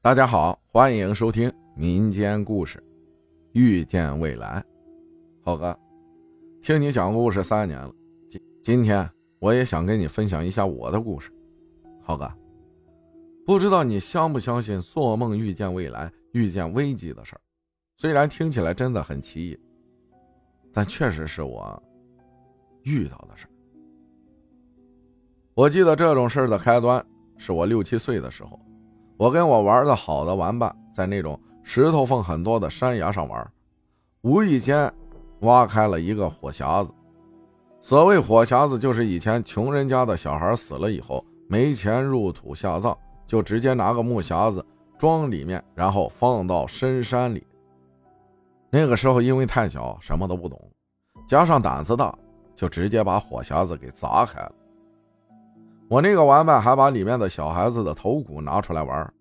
大家好，欢迎收听民间故事《遇见未来》。浩哥，听你讲故事三年了，今今天我也想跟你分享一下我的故事。浩哥，不知道你相不相信做梦遇见未来、遇见危机的事儿？虽然听起来真的很奇异，但确实是我遇到的事儿。我记得这种事儿的开端是我六七岁的时候。我跟我玩的好的玩伴在那种石头缝很多的山崖上玩，无意间挖开了一个火匣子。所谓火匣子，就是以前穷人家的小孩死了以后没钱入土下葬，就直接拿个木匣子装里面，然后放到深山里。那个时候因为太小，什么都不懂，加上胆子大，就直接把火匣子给砸开了。我那个玩伴还把里面的小孩子的头骨拿出来玩，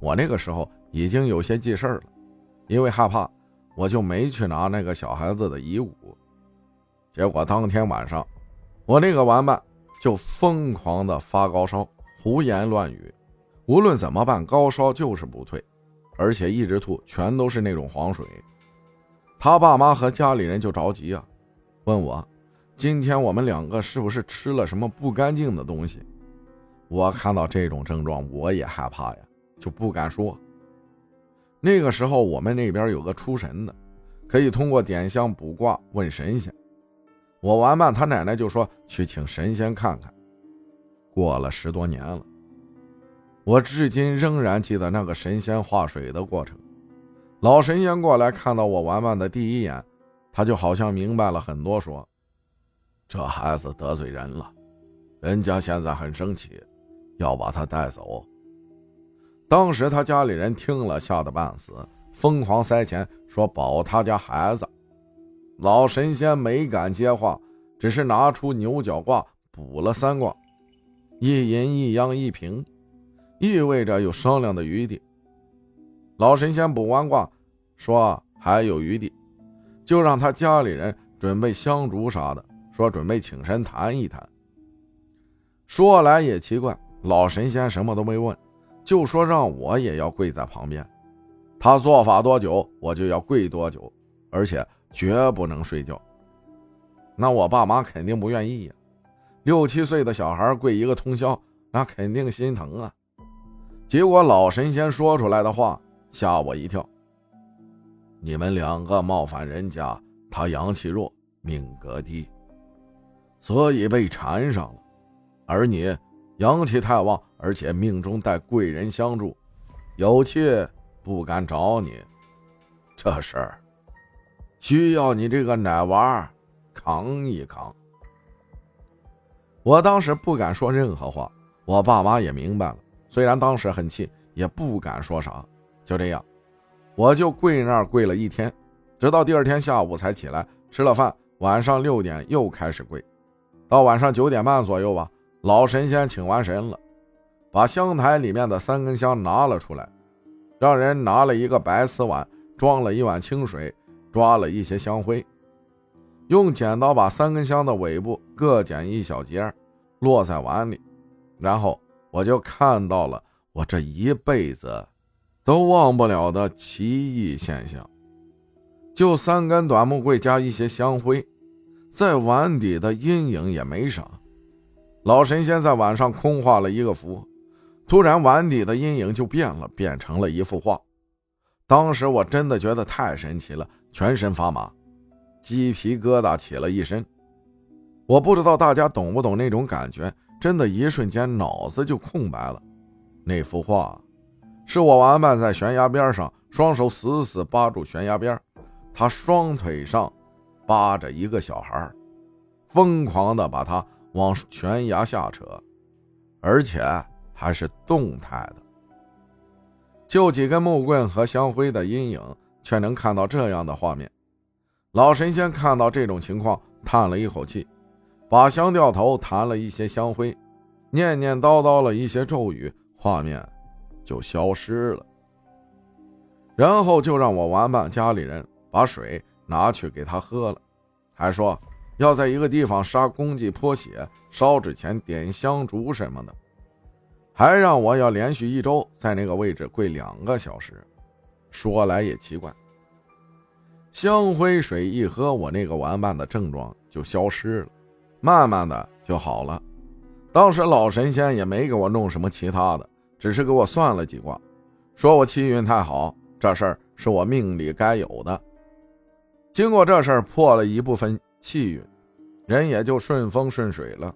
我那个时候已经有些记事了，因为害怕，我就没去拿那个小孩子的遗骨。结果当天晚上，我那个玩伴就疯狂的发高烧，胡言乱语，无论怎么办，高烧就是不退，而且一直吐，全都是那种黄水。他爸妈和家里人就着急啊，问我。今天我们两个是不是吃了什么不干净的东西？我看到这种症状，我也害怕呀，就不敢说。那个时候我们那边有个出神的，可以通过点香卜卦问神仙。我玩伴他奶奶就说去请神仙看看。过了十多年了，我至今仍然记得那个神仙化水的过程。老神仙过来看到我玩伴的第一眼，他就好像明白了很多，说。这孩子得罪人了，人家现在很生气，要把他带走。当时他家里人听了，吓得半死，疯狂塞钱说保他家孩子。老神仙没敢接话，只是拿出牛角卦卜了三卦，一阴一阳一平，意味着有商量的余地。老神仙卜完卦，说还有余地，就让他家里人准备香烛啥的。说准备请神谈一谈。说来也奇怪，老神仙什么都没问，就说让我也要跪在旁边。他做法多久，我就要跪多久，而且绝不能睡觉。那我爸妈肯定不愿意呀，六七岁的小孩跪一个通宵，那肯定心疼啊。结果老神仙说出来的话吓我一跳：你们两个冒犯人家，他阳气弱，命格低。所以被缠上了，而你阳气太旺，而且命中带贵人相助，有气不敢找你。这事儿需要你这个奶娃扛一扛。我当时不敢说任何话，我爸妈也明白了，虽然当时很气，也不敢说啥。就这样，我就跪那儿跪了一天，直到第二天下午才起来吃了饭，晚上六点又开始跪。到晚上九点半左右吧，老神仙请完神了，把香台里面的三根香拿了出来，让人拿了一个白瓷碗，装了一碗清水，抓了一些香灰，用剪刀把三根香的尾部各剪一小截，落在碗里，然后我就看到了我这一辈子都忘不了的奇异现象，就三根短木棍加一些香灰。在碗底的阴影也没啥，老神仙在碗上空画了一个符，突然碗底的阴影就变了，变成了一幅画。当时我真的觉得太神奇了，全身发麻，鸡皮疙瘩起了一身。我不知道大家懂不懂那种感觉，真的一瞬间脑子就空白了。那幅画是我玩伴在悬崖边上，双手死死扒住悬崖边，他双腿上。扒着一个小孩，疯狂的把他往悬崖下扯，而且还是动态的。就几根木棍和香灰的阴影，却能看到这样的画面。老神仙看到这种情况，叹了一口气，把香掉头弹了一些香灰，念念叨叨了一些咒语，画面就消失了。然后就让我玩伴家里人把水。拿去给他喝了，还说要在一个地方杀公鸡、泼血、烧纸钱、点香烛什么的。还让我要连续一周在那个位置跪两个小时。说来也奇怪，香灰水一喝，我那个玩伴的症状就消失了，慢慢的就好了。当时老神仙也没给我弄什么其他的，只是给我算了几卦，说我气运太好，这事儿是我命里该有的。经过这事儿破了一部分气运，人也就顺风顺水了，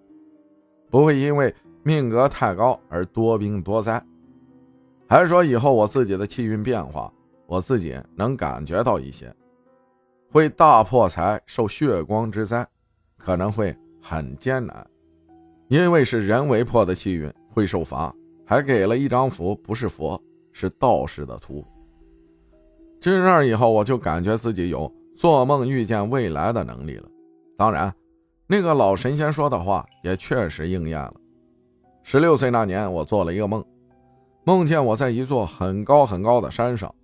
不会因为命格太高而多病多灾。还说以后我自己的气运变化，我自己能感觉到一些，会大破财、受血光之灾，可能会很艰难。因为是人为破的气运会受罚，还给了一张符，不是佛，是道士的图。至那以后，我就感觉自己有做梦预见未来的能力了。当然，那个老神仙说的话也确实应验了。十六岁那年，我做了一个梦，梦见我在一座很高很高的山上，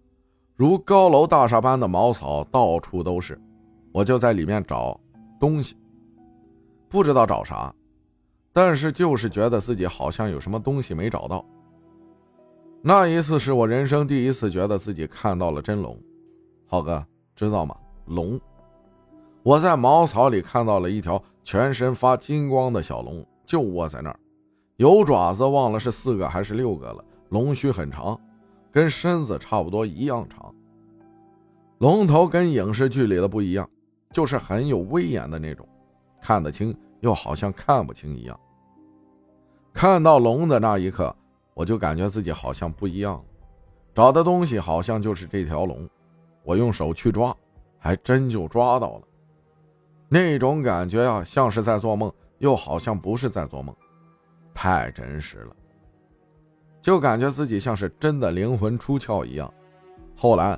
如高楼大厦般的茅草到处都是，我就在里面找东西，不知道找啥。但是就是觉得自己好像有什么东西没找到。那一次是我人生第一次觉得自己看到了真龙，浩哥知道吗？龙，我在茅草里看到了一条全身发金光的小龙，就卧在那儿，有爪子，忘了是四个还是六个了。龙须很长，跟身子差不多一样长。龙头跟影视剧里的不一样，就是很有威严的那种，看得清。又好像看不清一样。看到龙的那一刻，我就感觉自己好像不一样了。找的东西好像就是这条龙，我用手去抓，还真就抓到了。那种感觉啊，像是在做梦，又好像不是在做梦，太真实了。就感觉自己像是真的灵魂出窍一样。后来，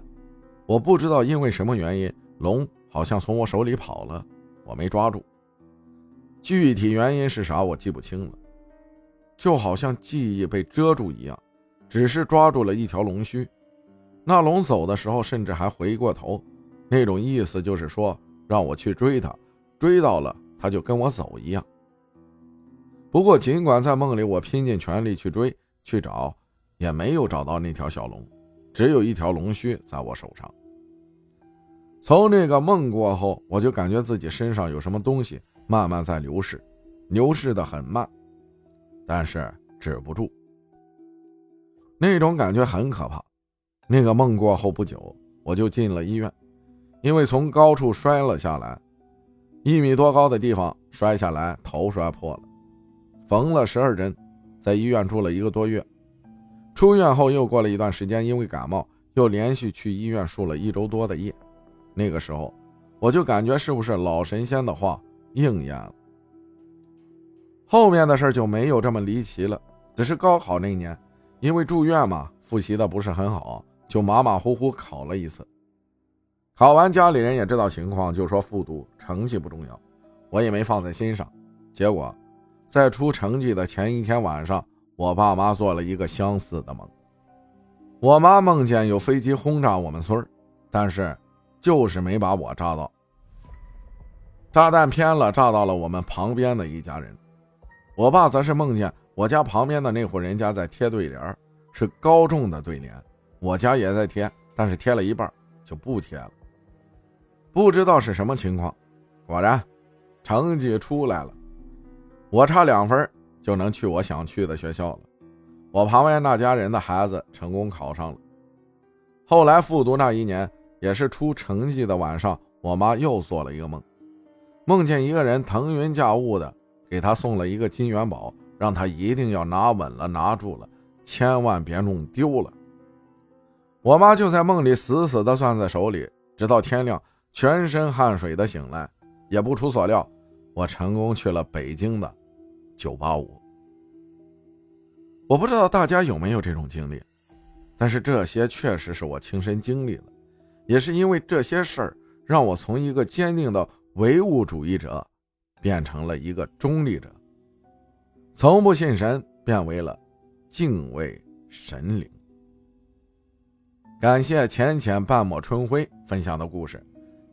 我不知道因为什么原因，龙好像从我手里跑了，我没抓住。具体原因是啥，我记不清了，就好像记忆被遮住一样，只是抓住了一条龙须。那龙走的时候，甚至还回过头，那种意思就是说让我去追他，追到了他就跟我走一样。不过，尽管在梦里我拼尽全力去追去找，也没有找到那条小龙，只有一条龙须在我手上。从那个梦过后，我就感觉自己身上有什么东西。慢慢在流逝，流逝的很慢，但是止不住。那种感觉很可怕。那个梦过后不久，我就进了医院，因为从高处摔了下来，一米多高的地方摔下来，头摔破了，缝了十二针，在医院住了一个多月。出院后又过了一段时间，因为感冒，又连续去医院住了一周多的夜。那个时候，我就感觉是不是老神仙的话。应验了，后面的事就没有这么离奇了。只是高考那年，因为住院嘛，复习的不是很好，就马马虎虎考了一次。考完，家里人也知道情况，就说复读，成绩不重要，我也没放在心上。结果，在出成绩的前一天晚上，我爸妈做了一个相似的梦。我妈梦见有飞机轰炸我们村但是就是没把我炸到。炸弹偏了，炸到了我们旁边的一家人。我爸则是梦见我家旁边的那户人家在贴对联，是高中的对联。我家也在贴，但是贴了一半就不贴了。不知道是什么情况。果然，成绩出来了，我差两分就能去我想去的学校了。我旁边那家人的孩子成功考上了。后来复读那一年，也是出成绩的晚上，我妈又做了一个梦。梦见一个人腾云驾雾的给他送了一个金元宝，让他一定要拿稳了、拿住了，千万别弄丢了。我妈就在梦里死死的攥在手里，直到天亮，全身汗水的醒来。也不出所料，我成功去了北京的985。我不知道大家有没有这种经历，但是这些确实是我亲身经历的，也是因为这些事儿，让我从一个坚定的。唯物主义者变成了一个中立者，从不信神变为了敬畏神灵。感谢浅浅半抹春晖分享的故事，